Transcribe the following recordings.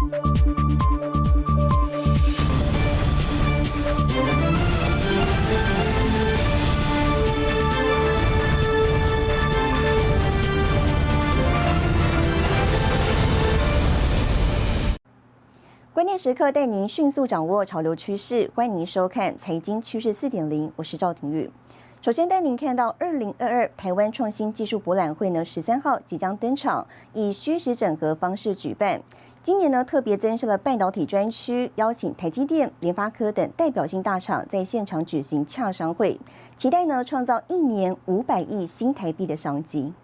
关键时刻带您迅速掌握潮流趋势，欢迎您收看《财经趋势四点零》，我是赵廷玉。首先带您看到，二零二二台湾创新技术博览会呢，十三号即将登场，以虚实整合方式举办。今年呢，特别增设了半导体专区，邀请台积电、联发科等代表性大厂在现场举行洽商会，期待呢创造一年五百亿新台币的商机。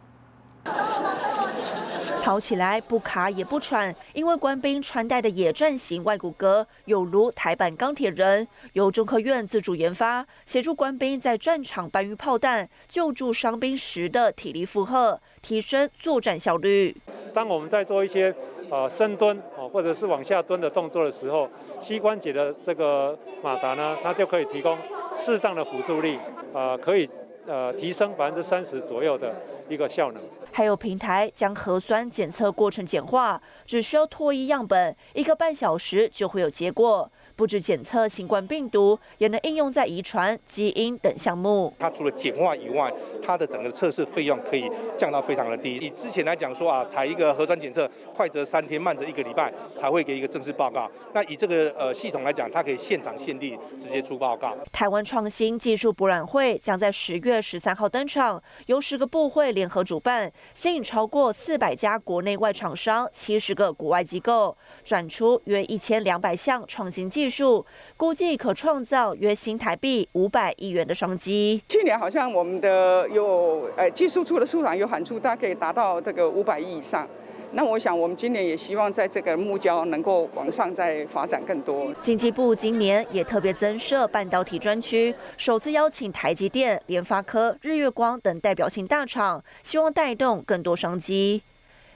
跑起来不卡也不喘，因为官兵穿戴的野战型外骨骼有如台版钢铁人，由中科院自主研发，协助官兵在战场搬运炮弹、救助伤兵时的体力负荷，提升作战效率。当我们在做一些呃深蹲哦，或者是往下蹲的动作的时候，膝关节的这个马达呢，它就可以提供适当的辅助力，呃，可以呃提升百分之三十左右的一个效能。还有平台将核酸检测过程简化，只需要脱衣样本，一个半小时就会有结果。不止检测新冠病毒，也能应用在遗传、基因等项目。它除了简化以外，它的整个测试费用可以降到非常的低。以之前来讲说啊，采一个核酸检测，快则三天，慢则一个礼拜才会给一个正式报告。那以这个呃系统来讲，它可以现场现地直接出报告。台湾创新技术博览会将在十月十三号登场，由十个部会联合主办，吸引超过四百家国内外厂商、七十个国外机构，转出约一千两百项创新技。技术估计可创造约新台币五百亿元的商机。去年好像我们的有呃技术处的处长有喊出，大概可以达到这个五百亿以上。那我想我们今年也希望在这个目标能够往上再发展更多。经济部今年也特别增设半导体专区，首次邀请台积电、联发科、日月光等代表性大厂，希望带动更多商机。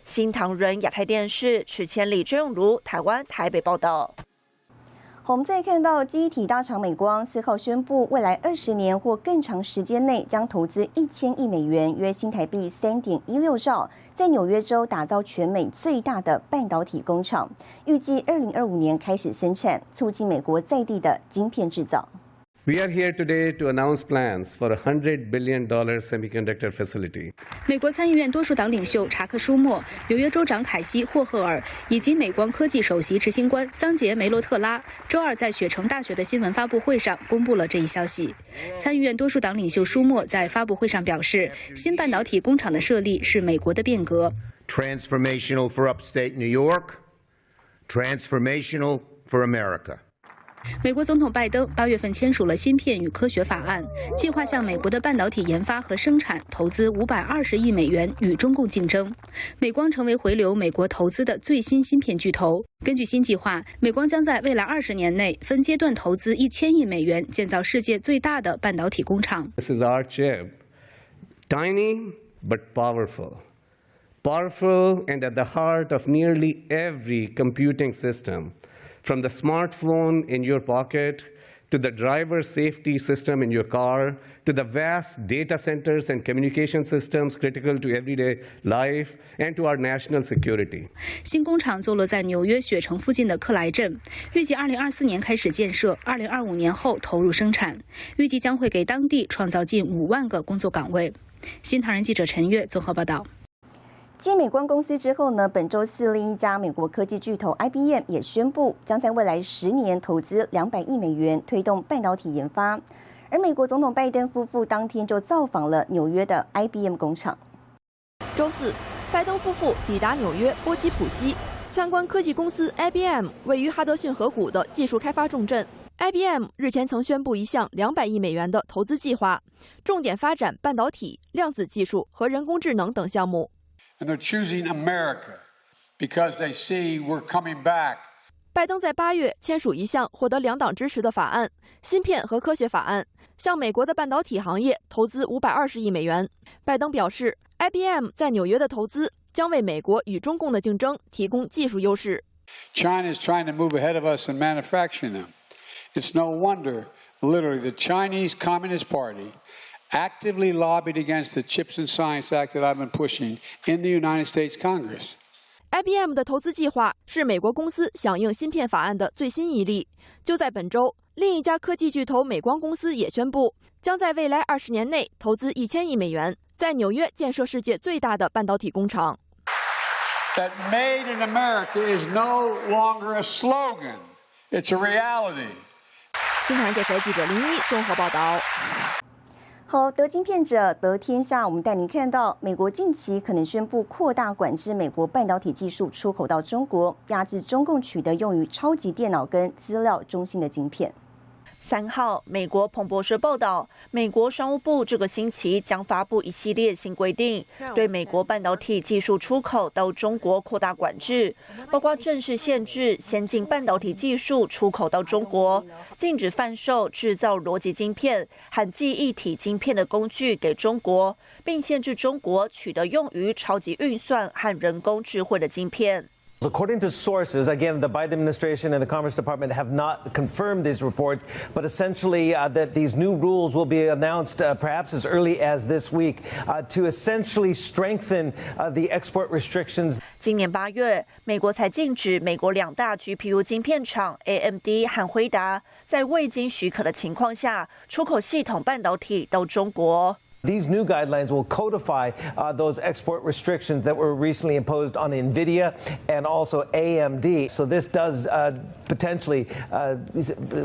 新唐人亚太电视池千里、郑永如台湾台北报道。我们再看到，机体大厂美光四号宣布，未来二十年或更长时间内将投资一千亿美元（约新台币三点一六兆），在纽约州打造全美最大的半导体工厂，预计二零二五年开始生产，促进美国在地的晶片制造。We are here today to announce plans for a hundred billion dollar semiconductor facility. 美国参议院多数党领袖查克·舒默、纽约州长凯西·霍赫尔以及美光科技首席执行官桑杰·梅洛特拉周二在雪城大学的新闻发布会上公布了这一消息。参议院多数党领袖舒默在发布会上表示，新半导体工厂的设立是美国的变革。Transformational for upstate New York. Transformational for America. 美国总统拜登八月份签署了芯片与科学法案，计划向美国的半导体研发和生产投资五百二十亿美元，与中共竞争。美光成为回流美国投资的最新芯片巨头。根据新计划，美光将在未来二十年内分阶段投资一千亿美元，建造世界最大的半导体工厂。This is our chip, tiny but powerful, powerful and at the heart of nearly every computing system. From the smartphone in your pocket to the driver safety system in your car to the vast data centers and communication systems critical to everyday life and to our national security. 新工厂坐落在纽约雪城附近的克莱镇，预计2024年开始建设，2025年后投入生产，预计将会给当地创造近5万个工作岗位。新唐人记者陈悦综合报道。 继美光公司之后呢，本周四另一家美国科技巨头 IBM 也宣布，将在未来十年投资两百亿美元推动半导体研发。而美国总统拜登夫妇当天就造访了纽约的 IBM 工厂。周四，拜登夫妇抵达纽约波基普西，参观科技公司 IBM 位于哈德逊河谷的技术开发重镇。IBM 日前曾宣布一项两百亿美元的投资计划，重点发展半导体、量子技术和人工智能等项目。And they're choosing America because they see we're coming back. 拜登在八月签署一项获得两党支持的法案——芯片和科学法案，向美国的半导体行业投资五百二十亿美元。拜登表示，IBM 在纽约的投资将为美国与中共的竞争提供技术优势。China is trying to move ahead of us in manufacturing them. It's no wonder, literally, the Chinese Communist Party actively lobbied against the Chips and Science Act that I've been pushing in the United States Congress. IBM 的投资计划是美国公司响应芯片法案的最新一例。就在本周，另一家科技巨头美光公司也宣布，将在未来二十年内投资一千亿美元，在纽约建设世界最大的半导体工厂。That made in America is no longer a slogan; it's a reality. 新唐人电视记者林一综合报道。好，得晶片者得天下。我们带您看到，美国近期可能宣布扩大管制美国半导体技术出口到中国，压制中共取得用于超级电脑跟资料中心的晶片。三号，美国彭博社报道，美国商务部这个星期将发布一系列新规定，对美国半导体技术出口到中国扩大管制，包括正式限制先进半导体技术出口到中国，禁止贩售制造逻辑晶片和记忆体晶片的工具给中国，并限制中国取得用于超级运算和人工智慧的晶片。According to sources, again, the Biden administration and the Commerce Department have not confirmed these reports, but essentially uh, that these new rules will be announced uh, perhaps as early as this week uh, to essentially strengthen uh, the export restrictions. 今年八月，美国才禁止美国两大 GPU 晶片厂 AMD 和辉达在未经许可的情况下出口系统半导体到中国。 these new guidelines will codify uh, those export restrictions that were recently imposed on NVIDIA and also AMD. So this does uh, potentially uh,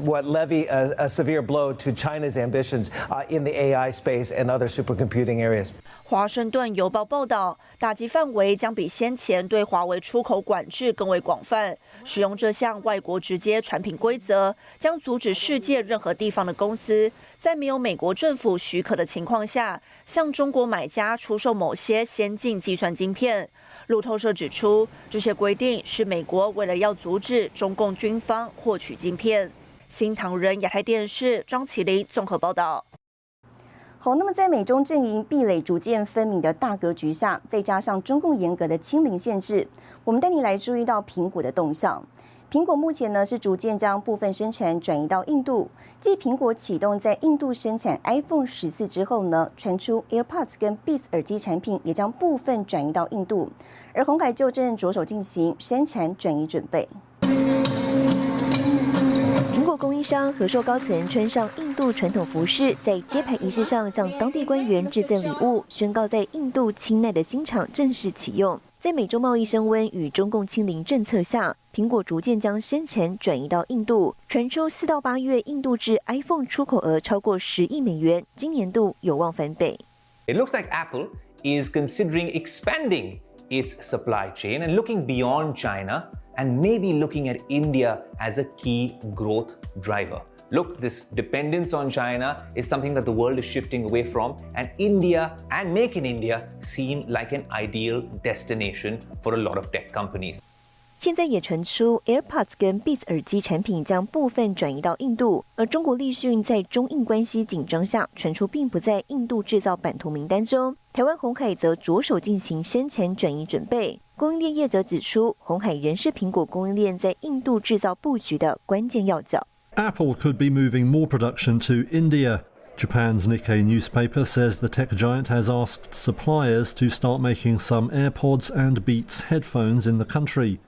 what levy a, a, severe blow to China's ambitions uh, in the AI space and other supercomputing areas. 华盛顿邮报报道，打击范围将比先前对华为出口管制更为广泛。 使用这项外国直接产品规则，将阻止世界任何地方的公司在没有美国政府许可的情况下，向中国买家出售某些先进计算晶片。路透社指出，这些规定是美国为了要阻止中共军方获取晶片。新唐人亚太电视张启林综合报道。好，那么在美中阵营壁垒逐渐分明的大格局下，再加上中共严格的清零限制，我们带你来注意到苹果的动向。苹果目前呢是逐渐将部分生产转移到印度。继苹果启动在印度生产 iPhone 十四之后呢，传出 AirPods 跟 Beats 耳机产品也将部分转移到印度，而红海就正着手进行生产转移准备。苹果供应商和硕高层穿上印度传统服饰，在揭牌仪式上向当地官员致赠礼物，宣告在印度清奈的新厂正式启用。在美洲贸易升温与中共清零政策下，苹果逐渐将生产转移到印度。传出四到八月，印度至 iPhone 出口额超过十亿美元，今年度有望翻倍。It looks like Apple is considering expanding its supply chain and looking beyond China. and maybe looking at India as a key growth driver. Look, this dependence on China is something that the world is shifting away from, and India and Make in India seem like an ideal destination for a lot of tech companies. 现在也传出 AirPods 跟 Beats 耳机产品将部分转移到印度，而中国立讯在中印关系紧张下传出并不在印度制造版图名单中。台湾红海则着手进行生产转移准备。供应链业者指出，红海仍是苹果供应链在印度制造布局的关键要角。Apple could be moving more production to India. Japan's Nikkei newspaper says the tech giant has asked suppliers to start making some AirPods and Beats headphones in the country.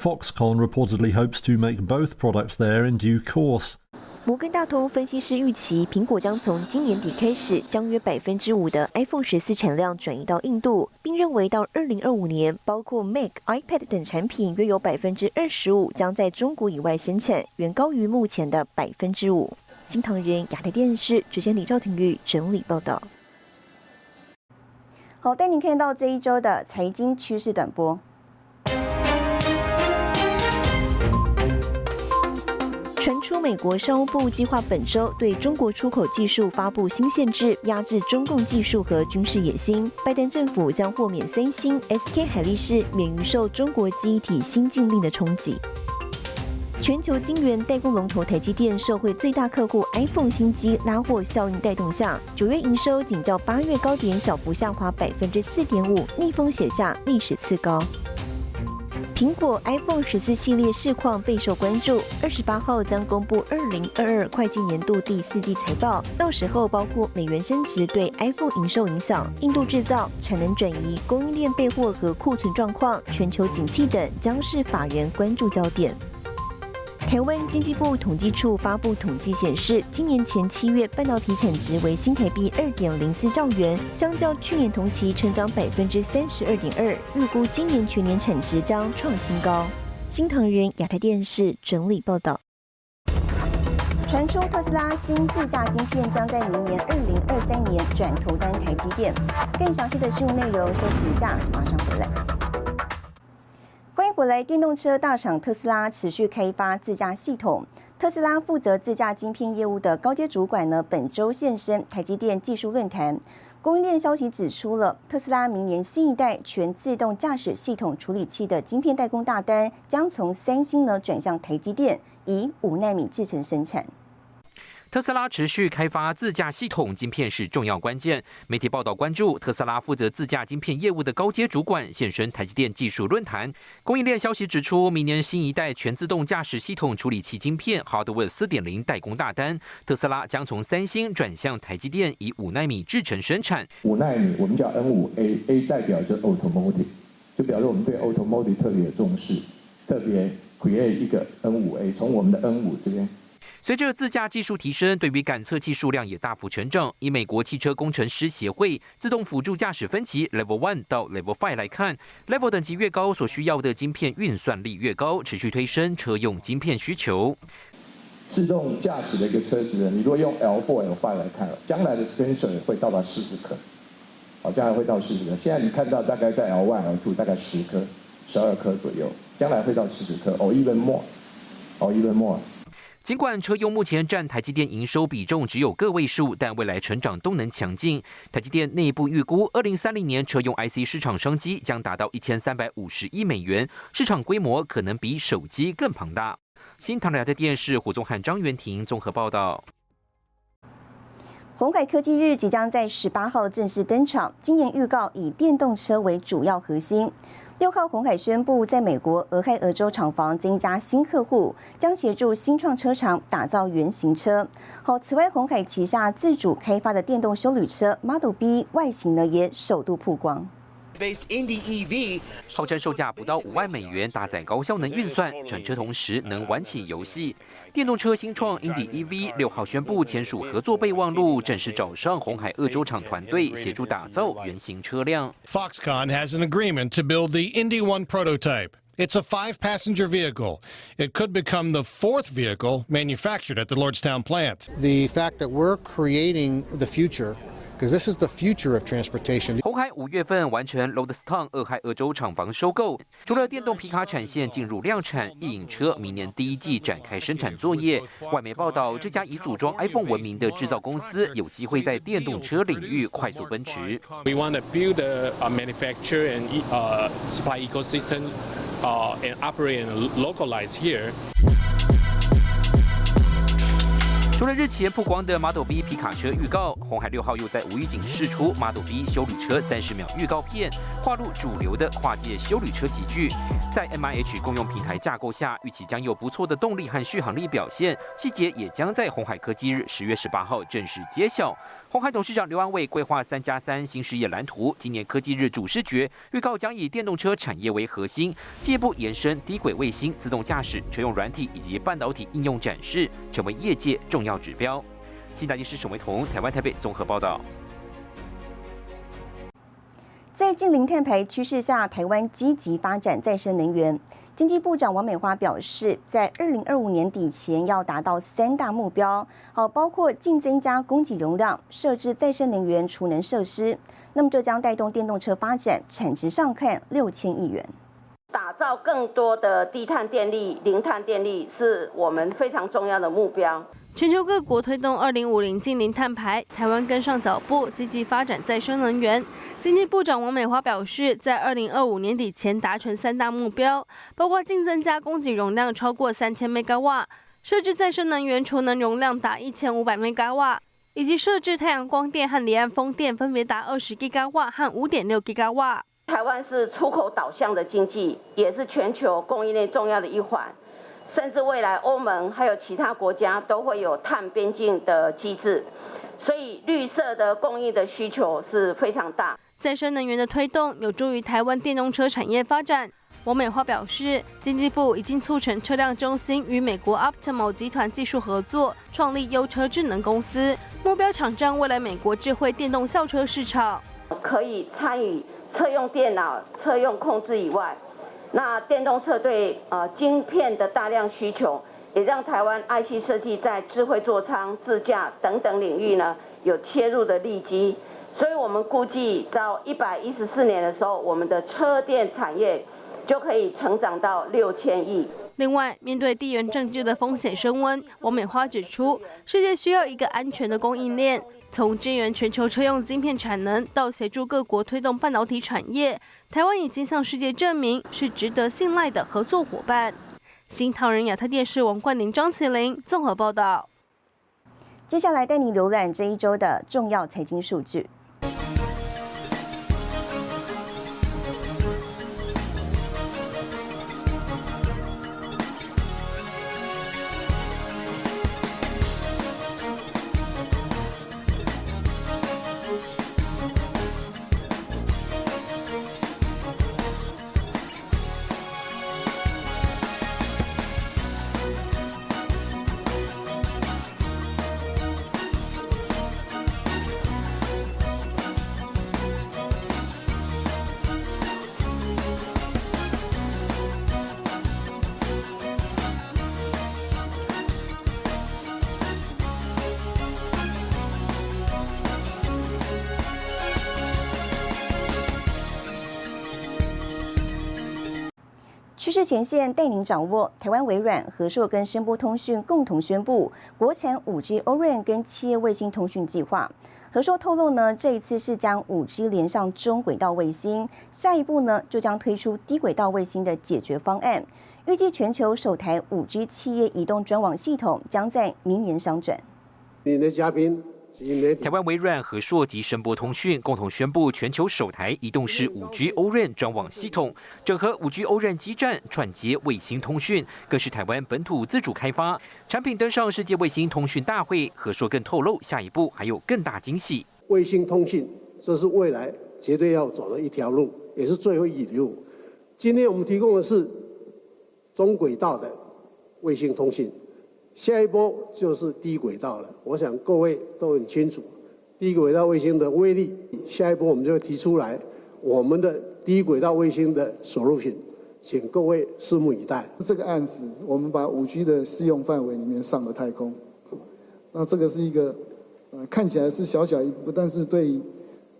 Foxconn reportedly hopes to make both products there in due course. 摩根大通分析师预期，苹果将从今年底开始，将约百分之五的 iPhone 十四产量转移到印度，并认为到二零二五年，包括 Mac、iPad 等产品约有百分之二十五将在中国以外生产，远高于目前的百分之五。新唐人亚太电视主持人李兆廷玉整理报道。好，带您看到这一周的财经趋势短波。出美国商务部计划本周对中国出口技术发布新限制，压制中共技术和军事野心。拜登政府将豁免三星、SK 海力士免于受中国记忆体新禁令的冲击。全球晶圆代工龙头台积电受惠最大客户 iPhone 新机拉货效应带动下，九月营收仅较八月高点小幅下滑百分之四点五，逆风写下历史次高。苹果 iPhone 十四系列市况备受关注。二十八号将公布二零二二会计年度第四季财报，到时候包括美元升值对 iPhone 营收影响、印度制造、产能转移、供应链备货和库存状况、全球景气等，将是法人关注焦点。台湾经济部统计处发布统计显示，今年前七月半导体产值为新台币二点零四兆元，相较去年同期成长百分之三十二点二，预估今年全年产值将创新高。新唐人亚太电视整理报道。传出特斯拉新自驾晶片将在明年二零二三年转投单台积电。更详细的新闻内容，休息一下，马上回来。欢迎回来！电动车大厂特斯拉持续开发自驾系统。特斯拉负责自驾晶片业务的高阶主管呢，本周现身台积电技术论坛。供应链消息指出了，特斯拉明年新一代全自动驾驶系统处理器的晶片代工大单，将从三星呢转向台积电，以五纳米制程生产。特斯拉持续开发自驾系统晶片是重要关键。媒体报道关注特斯拉负责自驾晶片业务的高阶主管现身台积电技术论坛。供应链消息指出，明年新一代全自动驾驶系统处理器晶片 Hardware 4.0代工大单，特斯拉将从三星转向台积电，以五纳米制程生产。五纳米我们叫 N5A，A 代表着 Automotive，就表示我们对 Automotive 特别重视，特别 create 一个 N5A，从我们的 N5 这边。随着自驾技术提升，对于感测器数量也大幅成长。以美国汽车工程师协会自动辅助驾驶分级 Level One 到 Level Five 来看，Level 等级越高，所需要的晶片运算力越高，持续推升车用晶片需求。自动驾驶的一个车子，你如果用 L4、L5 来看，将来的 sensor 会到达四十颗，好，将来会到四十颗。现在你看到大概在 L1、L2 大概十颗、十二颗左右，将来会到四十颗哦 even more，哦 even more。尽管车用目前占台积电营收比重只有个位数，但未来成长动能强劲。台积电内部预估，二零三零年车用 IC 市场商机将达到一千三百五十亿美元，市场规模可能比手机更庞大。新唐人的电视胡宗汉、张元婷综合报道。红海科技日即将在十八号正式登场，今年预告以电动车为主要核心。六号，红海宣布在美国俄亥俄州厂房增加新客户，将协助新创车厂打造原型车。好，此外，红海旗下自主开发的电动修旅车 Model B 外形呢也首度曝光。号称售价不到五万美元，搭载高效能运算，整车同时能玩起游戏。电动车新创 Indy EV 六号宣布签署合作备忘录，正式找上红海鄂州厂团队协助打造原型车辆。Foxconn has an agreement to build the Indy One prototype. It's a five-passenger vehicle. It could become the fourth vehicle manufactured at the Lordstown plant. The fact that we're creating the future because this is the future of transportation. 红海五月份完成 Lordstown 俄亥俄州厂房收购，除了电动皮卡产线进入量产，异影车明年第一季展开生产作业。外媒报道，这家以组装 iPhone 闻名的制造公司有机会在电动车领域快速奔驰。We want to build a, a manufacture and uh, supply ecosystem Uh, and operate and localize here. 除了日前曝光的 Model B 皮卡车预告，红海六号又在无预警试出 Model B 修旅车三十秒预告片，划入主流的跨界修旅车集聚。在 MIH 共用平台架构下，预期将有不错的动力和续航力表现，细节也将在红海科技日十月十八号正式揭晓。红海董事长刘安伟规划三加三新事业蓝图，今年科技日主视觉预告将以电动车产业为核心，进一步延伸低轨卫星、自动驾驶、车用软体以及半导体应用展示，成为业界重要指标。新大电视沈维彤，台湾台北综合报道。在近零碳排趋势下，台湾积极发展再生能源。经济部长王美花表示，在二零二五年底前要达到三大目标，好，包括净增加供给容量、设置再生能源储能设施。那么这将带动电动车发展，产值上看六千亿元。打造更多的低碳电力、零碳电力，是我们非常重要的目标。全球各国推动二零五零净零碳排，台湾跟上脚步，积极发展再生能源。经济部长王美花表示，在二零二五年底前达成三大目标，包括净增加供给容量超过三千 mega 瓦，设置再生能源储能容量达一千五百 mega 瓦，以及设置太阳光电和离岸风电分别达二十 g 高瓦和五点六 g 高瓦。台湾是出口导向的经济，也是全球供应链重要的一环，甚至未来欧盟还有其他国家都会有碳边境的机制，所以绿色的供应的需求是非常大。再生能源的推动有助于台湾电动车产业发展。王美花表示，经济部已经促成车辆中心与美国 Optimo 集团技术合作，创立优车智能公司，目标抢占未来美国智慧电动校车市场。可以参与车用电脑、车用控制以外，那电动车对呃晶片的大量需求，也让台湾 IC 设计在智慧座舱、自驾等等领域呢有切入的利基。我们估计到一百一十四年的时候，我们的车电产业就可以成长到六千亿。另外，面对地缘政治的风险升温，王美花指出，世界需要一个安全的供应链，从支援全球车用晶片产能到协助各国推动半导体产业，台湾已经向世界证明是值得信赖的合作伙伴。新唐人亚太电视王冠宁、张麒麟综合报道。接下来带你浏览这一周的重要财经数据。趋势前线带您掌握。台湾微软、和硕跟声波通讯共同宣布国产五 G O-RAN 跟企业卫星通讯计划。和硕透露呢，这一次是将五 G 连上中轨道卫星，下一步呢就将推出低轨道卫星的解决方案。预计全球首台五 G 企业移动专网系统将在明年商转。你的嘉宾。台湾微软、和硕及声波通讯共同宣布全球首台移动式五 G O-RAN 专网系统，整合五 G O-RAN 基站串接卫星通讯，更是台湾本土自主开发产品登上世界卫星通讯大会。和硕更透露，下一步还有更大惊喜。卫星通讯，这是未来绝对要走的一条路，也是最后一里路。今天我们提供的是中轨道的卫星通讯。下一波就是低轨道了，我想各位都很清楚低轨道卫星的威力。下一波我们就会提出来我们的低轨道卫星的 solution，请各位拭目以待。这个案子，我们把五 G 的适用范围里面上了太空，那这个是一个呃看起来是小小一步，但是对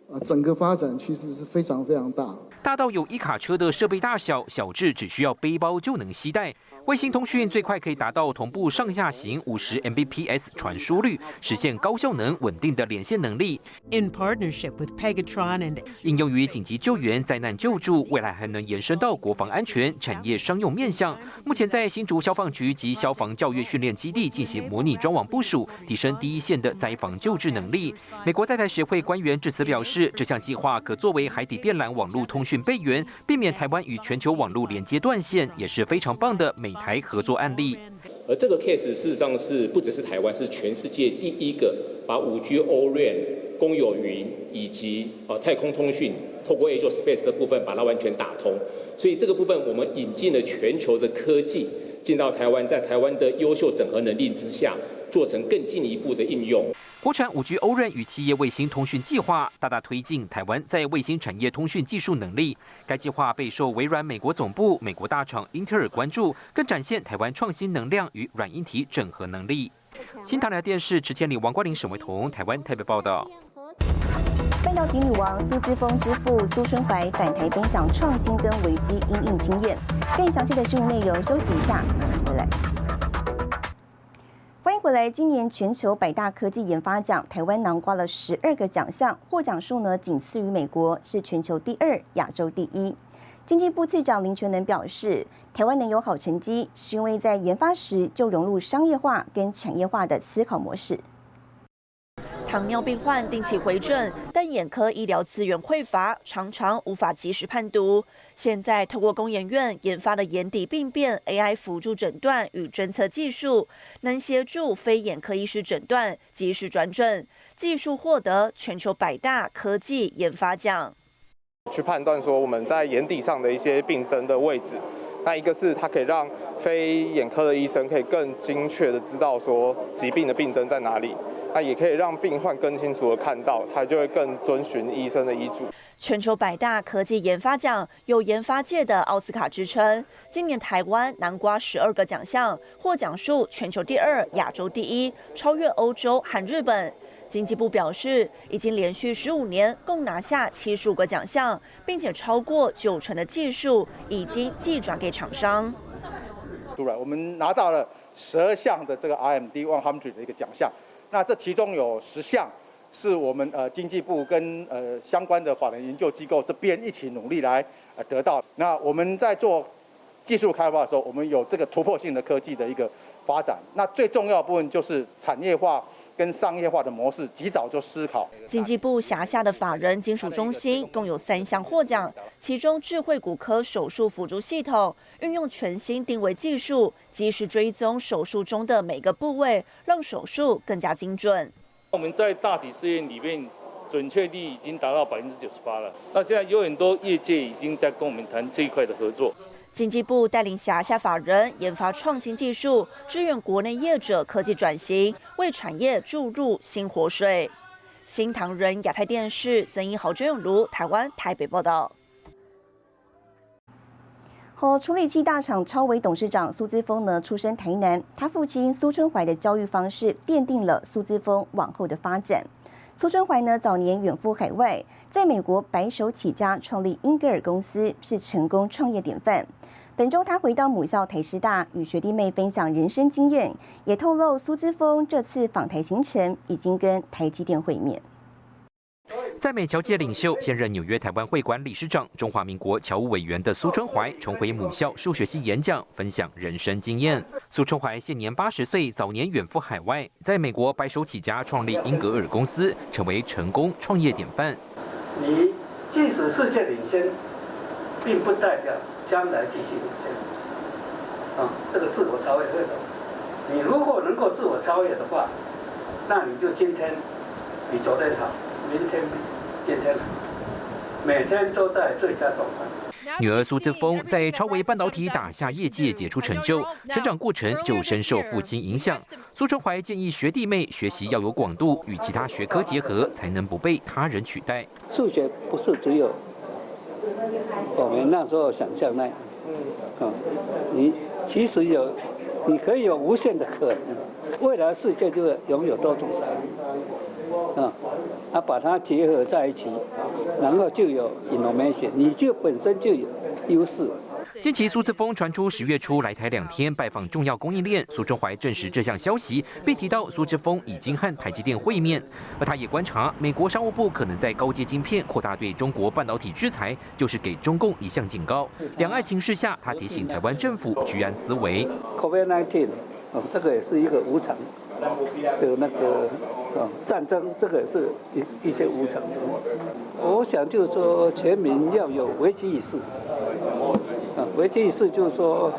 啊整个发展趋势是非常非常大。大到有一卡车的设备大小，小至只需要背包就能携带。卫星通讯最快可以达到同步上下行五十 Mbps 传输率，实现高效能、稳定的连线能力。In partnership with Pegatron and 应用于紧急救援、灾难救助，未来还能延伸到国防安全、产业商用面向。目前在新竹消防局及消防教育训练基地进行模拟装网部署，提升第一线的灾防救治能力。美国在台协会官员致辞表示，这项计划可作为海底电缆网络通讯备援，避免台湾与全球网络连接断线，也是非常棒的美。台合作案例，而这个 case 事实上是不只是台湾，是全世界第一个把五 G O-RAN 公有云以及呃太空通讯透过 Azure Space 的部分把它完全打通，所以这个部分我们引进了全球的科技进到台湾，在台湾的优秀整合能力之下。做成更进一步的应用。国产五 G O-RAN 与企业卫星通讯计划，大大推进台湾在卫星产业通讯技术能力。该计划备受微软美国总部、美国大厂英特尔关注，更展现台湾创新能量与软硬体整合能力。新唐人电视池千里、王冠林、沈维彤，台湾台北报道。半导体女王苏姿峰之父苏春怀返台分享创新跟危机应应经验。更详细的新闻内容，休息一下，马上回来。回来！今年全球百大科技研发奖，台湾囊括了十二个奖项，获奖数呢仅次于美国，是全球第二，亚洲第一。经济部次长林全能表示，台湾能有好成绩，是因为在研发时就融入商业化跟产业化的思考模式。糖尿病患定期回诊。但眼科医疗资源匮乏，常常无法及时判读。现在透过工研院研发的眼底病变 AI 辅助诊断与侦测技术，能协助非眼科医师诊断、及时转诊。技术获得全球百大科技研发奖。去判断说我们在眼底上的一些病症的位置，那一个是它可以让非眼科的医生可以更精确的知道说疾病的病症在哪里。那也可以让病患更清楚的看到，他就会更遵循医生的医嘱。全球百大科技研发奖有研发界的奥斯卡之称，今年台湾南瓜十二个奖项，获奖数全球第二，亚洲第一，超越欧洲和日本。经济部表示，已经连续十五年共拿下七十五个奖项，并且超过九成的技术已经寄转给厂商。突然，我们拿到了十二项的这个 RMD One Hundred 的一个奖项。那这其中有十项是我们呃经济部跟呃相关的法人研究机构这边一起努力来呃得到。那我们在做技术开发的时候，我们有这个突破性的科技的一个发展。那最重要的部分就是产业化。跟商业化的模式及早就思考。经济部辖下的法人金属中心共有三项获奖，其中智慧骨科手术辅助系统运用全新定位技术，及时追踪手术中的每个部位，让手术更加精准。我们在大体试验里面，准确率已经达到百分之九十八了。那现在有很多业界已经在跟我们谈这一块的合作。经济部带领辖下法人研发创新技术，支援国内业者科技转型，为产业注入新活水。新唐人亚太电视曾一豪、周永如，台湾台北报道。和处理器大厂超维董事长苏姿峰呢，出身台南，他父亲苏春怀的教育方式奠定了苏姿峰往后的发展。苏春怀呢，早年远赴海外，在美国白手起家创立英格尔公司，是成功创业典范。本周他回到母校台师大，与学弟妹分享人生经验，也透露苏姿峰这次访台行程已经跟台积电会面。在美侨界领袖、现任纽约台湾会馆理事长、中华民国侨务委员的苏春怀重回母校数学系演讲，分享人生经验。苏春怀现年八十岁，早年远赴海外，在美国白手起家创立英格尔公司，成为成功创业典范。你即使世界领先，并不代表将来继续领先。啊，这个自我超越，对的。你如果能够自我超越的话，那你就今天比昨天好。明天比今天每天都在最佳状态。女儿苏志峰在超微半导体打下业界杰出成就，成长过程就深受父亲影响。苏春怀建议学弟妹学习要有广度，与其他学科结合，才能不被他人取代。数学不是只有我们那时候想象那样，嗯，你其实有，你可以有无限的可能，未来世界就会拥有多种才能，啊。啊，把它结合在一起，然后就有 innovation，你就本身就有优势。近期苏志峰传出十月初来台两天拜访重要供应链，苏中怀证实这项消息，并提到苏志峰已经和台积电会面，而他也观察美国商务部可能在高阶晶片扩大对中国半导体制裁，就是给中共一项警告。两岸情势下，他提醒台湾政府居安思危。COVID-19，哦，这个也是一个无常的那个。战争这个是一一些无常，我想就是说全民要有危机意识，啊，危机意识就是说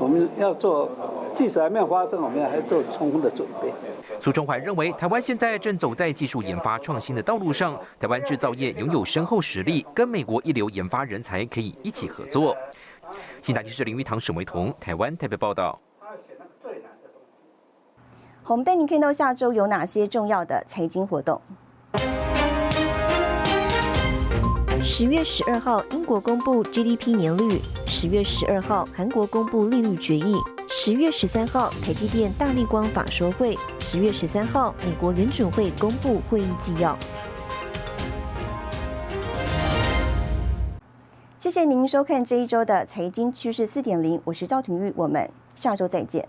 我们要做，即使还没有发生，我们还要做充分的准备。苏中怀认为，台湾现在正走在技术研发创新的道路上，台湾制造业拥有深厚实力，跟美国一流研发人才可以一起合作。新台电视林玉堂、沈维彤，台湾台北报道。我们带您看到下周有哪些重要的财经活动。十月十二号，英国公布 GDP 年率；十月十二号，韩国公布利率决议；十月十三号，台积电大力光法说会；十月十三号，美国联准会公布会议纪要。谢谢您收看这一周的财经趋势四点零，我是赵廷玉，我们下周再见。